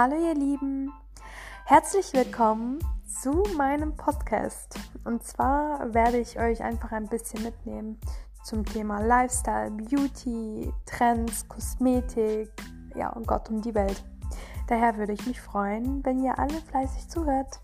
Hallo ihr Lieben, herzlich willkommen zu meinem Podcast. Und zwar werde ich euch einfach ein bisschen mitnehmen zum Thema Lifestyle, Beauty, Trends, Kosmetik, ja und Gott um die Welt. Daher würde ich mich freuen, wenn ihr alle fleißig zuhört.